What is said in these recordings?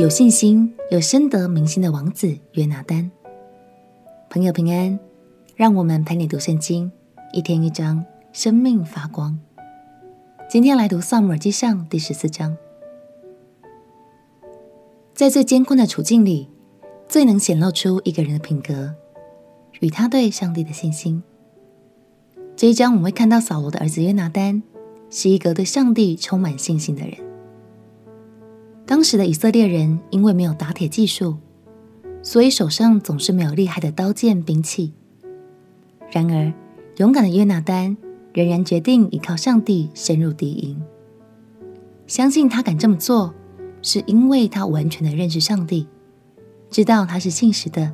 有信心、有深得民心的王子约拿单。朋友平安，让我们陪你读圣经，一天一章，生命发光。今天来读《撒母耳记上》第十四章。在最艰困的处境里，最能显露出一个人的品格与他对上帝的信心。这一章我们会看到扫罗的儿子约拿单是一个对上帝充满信心的人。当时的以色列人因为没有打铁技术，所以手上总是没有厉害的刀剑兵器。然而，勇敢的约拿单仍然决定依靠上帝深入敌营。相信他敢这么做，是因为他完全的认识上帝，知道他是信实的，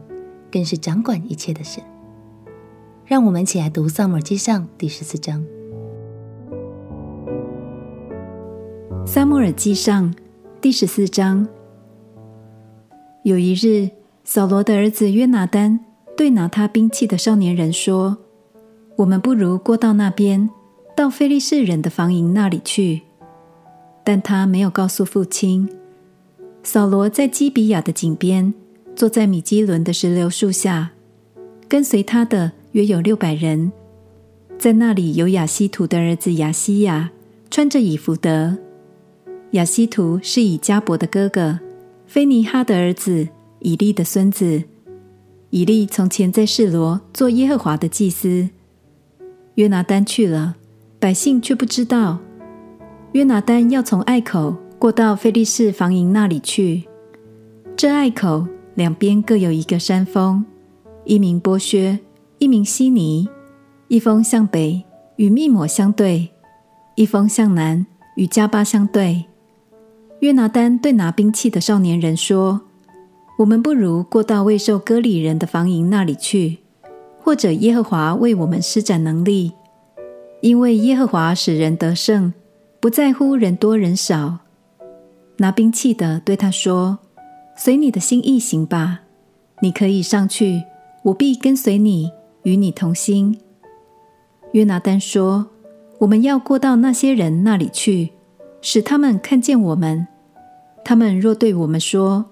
更是掌管一切的神。让我们一起来读《撒母耳记上》第十四章。《撒母耳记上》第十四章。有一日，扫罗的儿子约拿单对拿他兵器的少年人说：“我们不如过到那边，到非利士人的防营那里去。”但他没有告诉父亲。扫罗在基比亚的井边，坐在米基伦的石榴树下，跟随他的。约有六百人，在那里有亚希图的儿子亚西亚，穿着以弗得。亚希图是以迦伯的哥哥，菲尼哈的儿子，以利的孙子。以利从前在示罗做耶和华的祭司。约拿单去了，百姓却不知道。约拿单要从隘口过到非利士防营那里去。这隘口两边各有一个山峰，一名波薛。一名西尼，一峰向北与密抹相对，一峰向南与迦巴相对。约拿单对拿兵器的少年人说：“我们不如过到未受割礼人的防营那里去，或者耶和华为我们施展能力，因为耶和华使人得胜，不在乎人多人少。”拿兵器的对他说：“随你的心意行吧，你可以上去，我必跟随你。”与你同心。约拿单说：“我们要过到那些人那里去，使他们看见我们。他们若对我们说：‘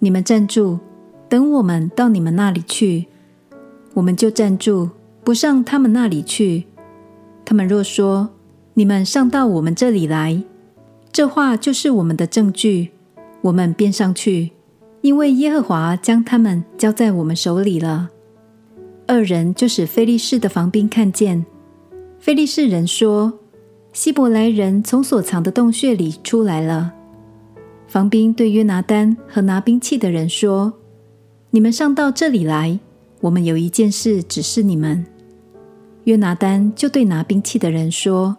你们站住，等我们到你们那里去’，我们就站住，不上他们那里去。他们若说：‘你们上到我们这里来’，这话就是我们的证据，我们便上去，因为耶和华将他们交在我们手里了。”二人就使非利士的防兵看见。非利士人说：“希伯来人从所藏的洞穴里出来了。”防兵对约拿单和拿兵器的人说：“你们上到这里来，我们有一件事指示你们。”约拿单就对拿兵器的人说：“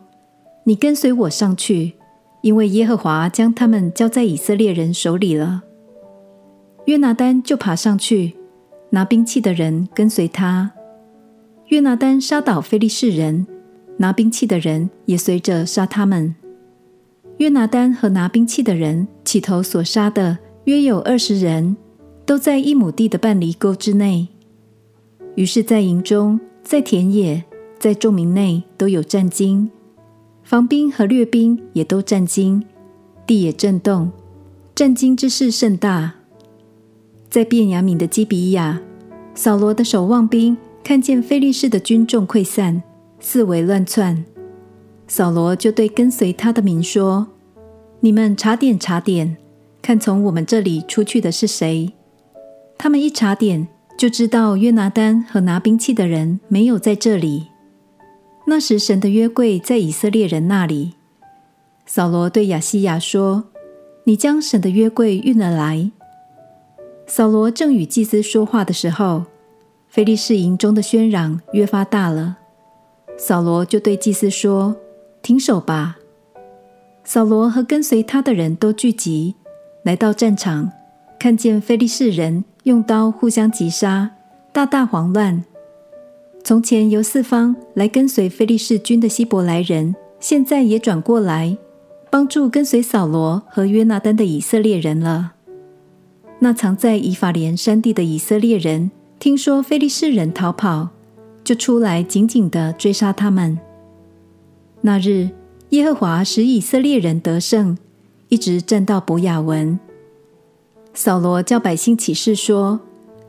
你跟随我上去，因为耶和华将他们交在以色列人手里了。”约拿单就爬上去。拿兵器的人跟随他，约拿单杀倒非利士人，拿兵器的人也随着杀他们。约拿单和拿兵器的人起头所杀的约有二十人，都在一亩地的半犁沟之内。于是，在营中，在田野，在众民内都有战惊，防兵和掠兵也都战惊，地也震动，战惊之势甚大。在便雅悯的基比亚，扫罗的守望兵看见非利士的军众溃散，四围乱窜，扫罗就对跟随他的民说：“你们查点查点，看从我们这里出去的是谁？”他们一查点，就知道约拿单和拿兵器的人没有在这里。那时神的约柜在以色列人那里。扫罗对亚希亚说：“你将神的约柜运了来。”扫罗正与祭司说话的时候，非利士营中的喧嚷越发大了。扫罗就对祭司说：“停手吧！”扫罗和跟随他的人都聚集，来到战场，看见非利士人用刀互相击杀，大大慌乱。从前由四方来跟随非利士军的希伯来人，现在也转过来帮助跟随扫罗和约拿单的以色列人了。那藏在以法莲山地的以色列人，听说非利士人逃跑，就出来紧紧地追杀他们。那日，耶和华使以色列人得胜，一直战到伯亚文。扫罗叫百姓起誓说：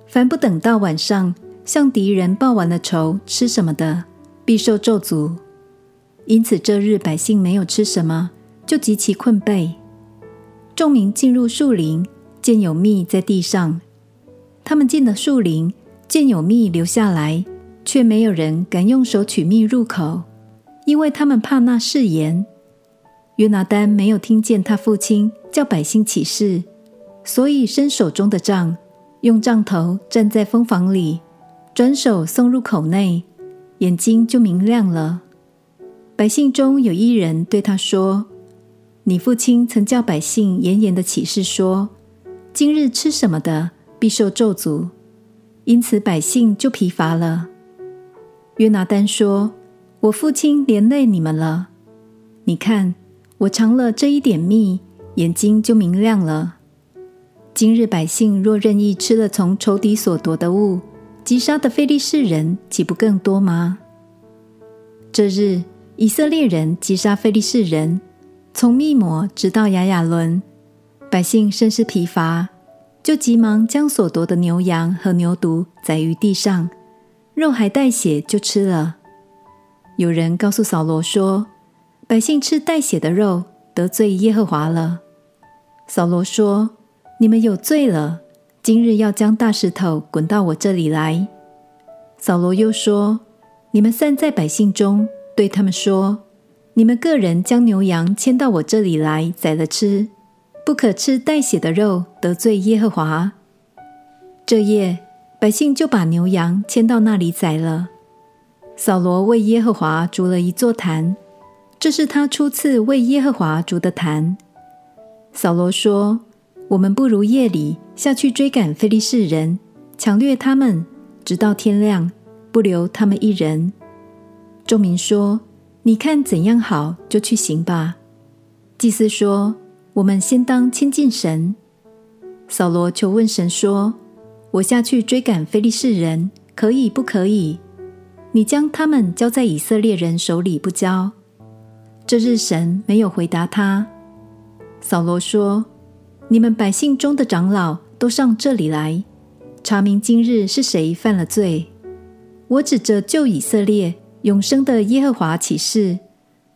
凡不等到晚上向敌人报完了仇，吃什么的，必受咒诅。因此这日百姓没有吃什么，就极其困惫。众民进入树林，见有蜜在地上。他们进了树林，见有蜜留下来，却没有人敢用手取蜜入口，因为他们怕那誓言。约拿单没有听见他父亲叫百姓起誓，所以伸手中的杖，用杖头蘸在蜂房里，转手送入口内，眼睛就明亮了。百姓中有一人对他说：“你父亲曾叫百姓严严的起誓说，今日吃什么的必受咒诅，因此百姓就疲乏了。”约拿单说：“我父亲连累你们了，你看。”我尝了这一点蜜，眼睛就明亮了。今日百姓若任意吃了从仇敌所夺的物，击杀的非利士人岂不更多吗？这日以色列人击杀非利士人，从密抹直到亚雅仑，百姓甚是疲乏，就急忙将所夺的牛羊和牛犊宰于地上，肉还带血就吃了。有人告诉扫罗说，百姓吃带血的肉，得罪耶和华了。扫罗说：“你们有罪了，今日要将大石头滚到我这里来。”扫罗又说：“你们散在百姓中，对他们说：你们个人将牛羊牵到我这里来宰了吃，不可吃带血的肉，得罪耶和华。”这夜，百姓就把牛羊牵到那里宰了。扫罗为耶和华筑了一座坛。这是他初次为耶和华筑的坛。扫罗说：“我们不如夜里下去追赶非利士人，抢掠他们，直到天亮，不留他们一人。”众民说：“你看怎样好，就去行吧。”祭司说：“我们先当亲近神。”扫罗求问神说：“我下去追赶非利士人，可以不可以？你将他们交在以色列人手里，不交？”这日神没有回答他。扫罗说：“你们百姓中的长老都上这里来，查明今日是谁犯了罪。我指着救以色列永生的耶和华起誓，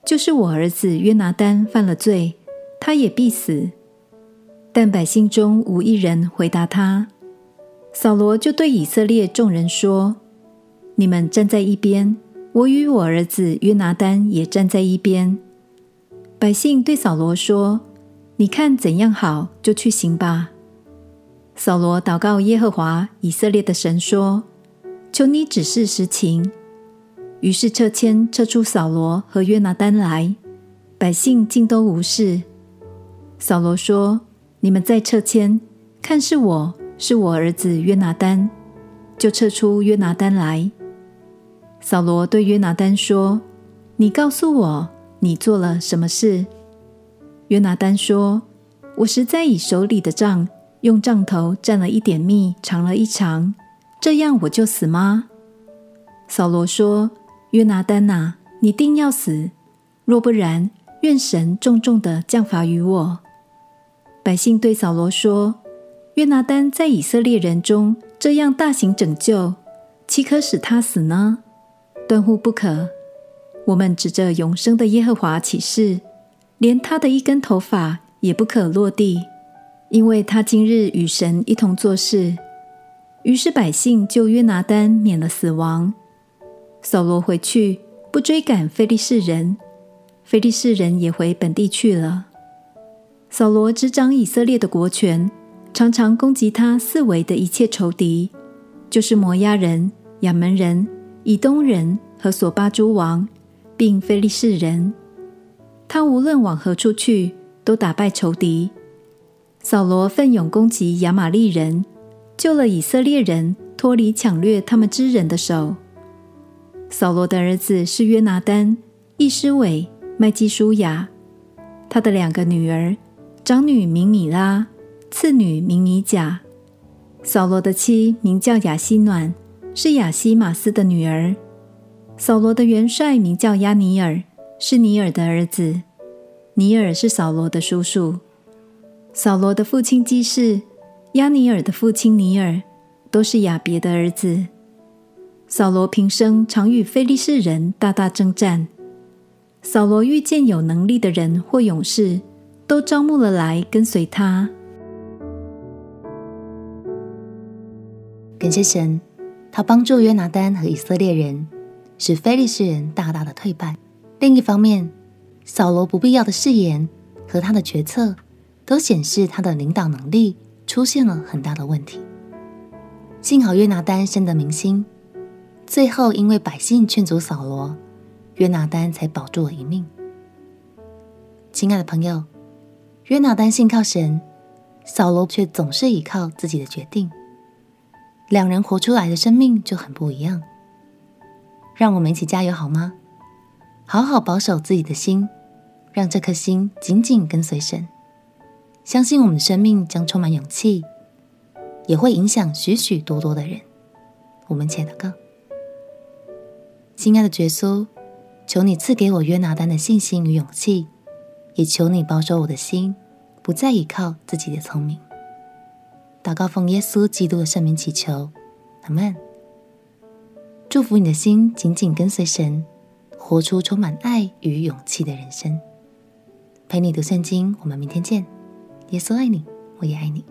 就是我儿子约拿单犯了罪，他也必死。”但百姓中无一人回答他。扫罗就对以色列众人说：“你们站在一边。”我与我儿子约拿单也站在一边。百姓对扫罗说：“你看怎样好，就去行吧。”扫罗祷告耶和华以色列的神说：“求你指示实情。”于是撤签撤出扫罗和约拿单来，百姓竟都无事。扫罗说：“你们再撤签，看是我是我儿子约拿单，就撤出约拿单来。”扫罗对约拿单说：“你告诉我，你做了什么事？”约拿单说：“我实在以手里的杖，用杖头蘸了一点蜜，尝了一尝，这样我就死吗？”扫罗说：“约拿单呐、啊，你定要死。若不然，愿神重重的降罚于我。”百姓对扫罗说：“约拿单在以色列人中这样大行拯救，岂可使他死呢？”断乎不可！我们指着永生的耶和华起誓，连他的一根头发也不可落地，因为他今日与神一同做事。于是百姓就约拿单免了死亡。扫罗回去，不追赶非利士人，非利士人也回本地去了。扫罗执掌以色列的国权，常常攻击他四围的一切仇敌，就是摩押人、亚扪人。以东人和索巴诸王，并非利士人，他无论往何处去，都打败仇敌。扫罗奋勇攻击亚玛力人，救了以色列人脱离抢掠他们之人的手。扫罗的儿子是约拿单、易施伟、麦基舒雅。他的两个女儿，长女名米拉，次女名米甲。扫罗的妻名叫亚希暖。是亚希玛斯的女儿。扫罗的元帅名叫亚尼尔，是尼尔的儿子。尼尔是扫罗的叔叔。扫罗的父亲基士亚尼尔的父亲尼尔都是亚别的儿子。扫罗平生常与非利士人大大征战。扫罗遇见有能力的人或勇士，都招募了来跟随他。感谢神，他帮助约拿单和以色列人，使非利士人大大的退败。另一方面，扫罗不必要的誓言和他的决策，都显示他的领导能力出现了很大的问题。幸好约拿单深得民心，最后因为百姓劝阻扫罗，约拿单才保住了一命。亲爱的朋友，约拿单信靠神，扫罗却总是依靠自己的决定。两人活出来的生命就很不一样，让我们一起加油好吗？好好保守自己的心，让这颗心紧紧跟随神，相信我们的生命将充满勇气，也会影响许许多多的人。我们且祷告：亲爱的耶稣，求你赐给我约拿单的信心与勇气，也求你保守我的心，不再依靠自己的聪明。祷告奉耶稣基督的圣名祈求，阿门。祝福你的心紧紧跟随神，活出充满爱与勇气的人生。陪你读圣经，我们明天见。耶稣爱你，我也爱你。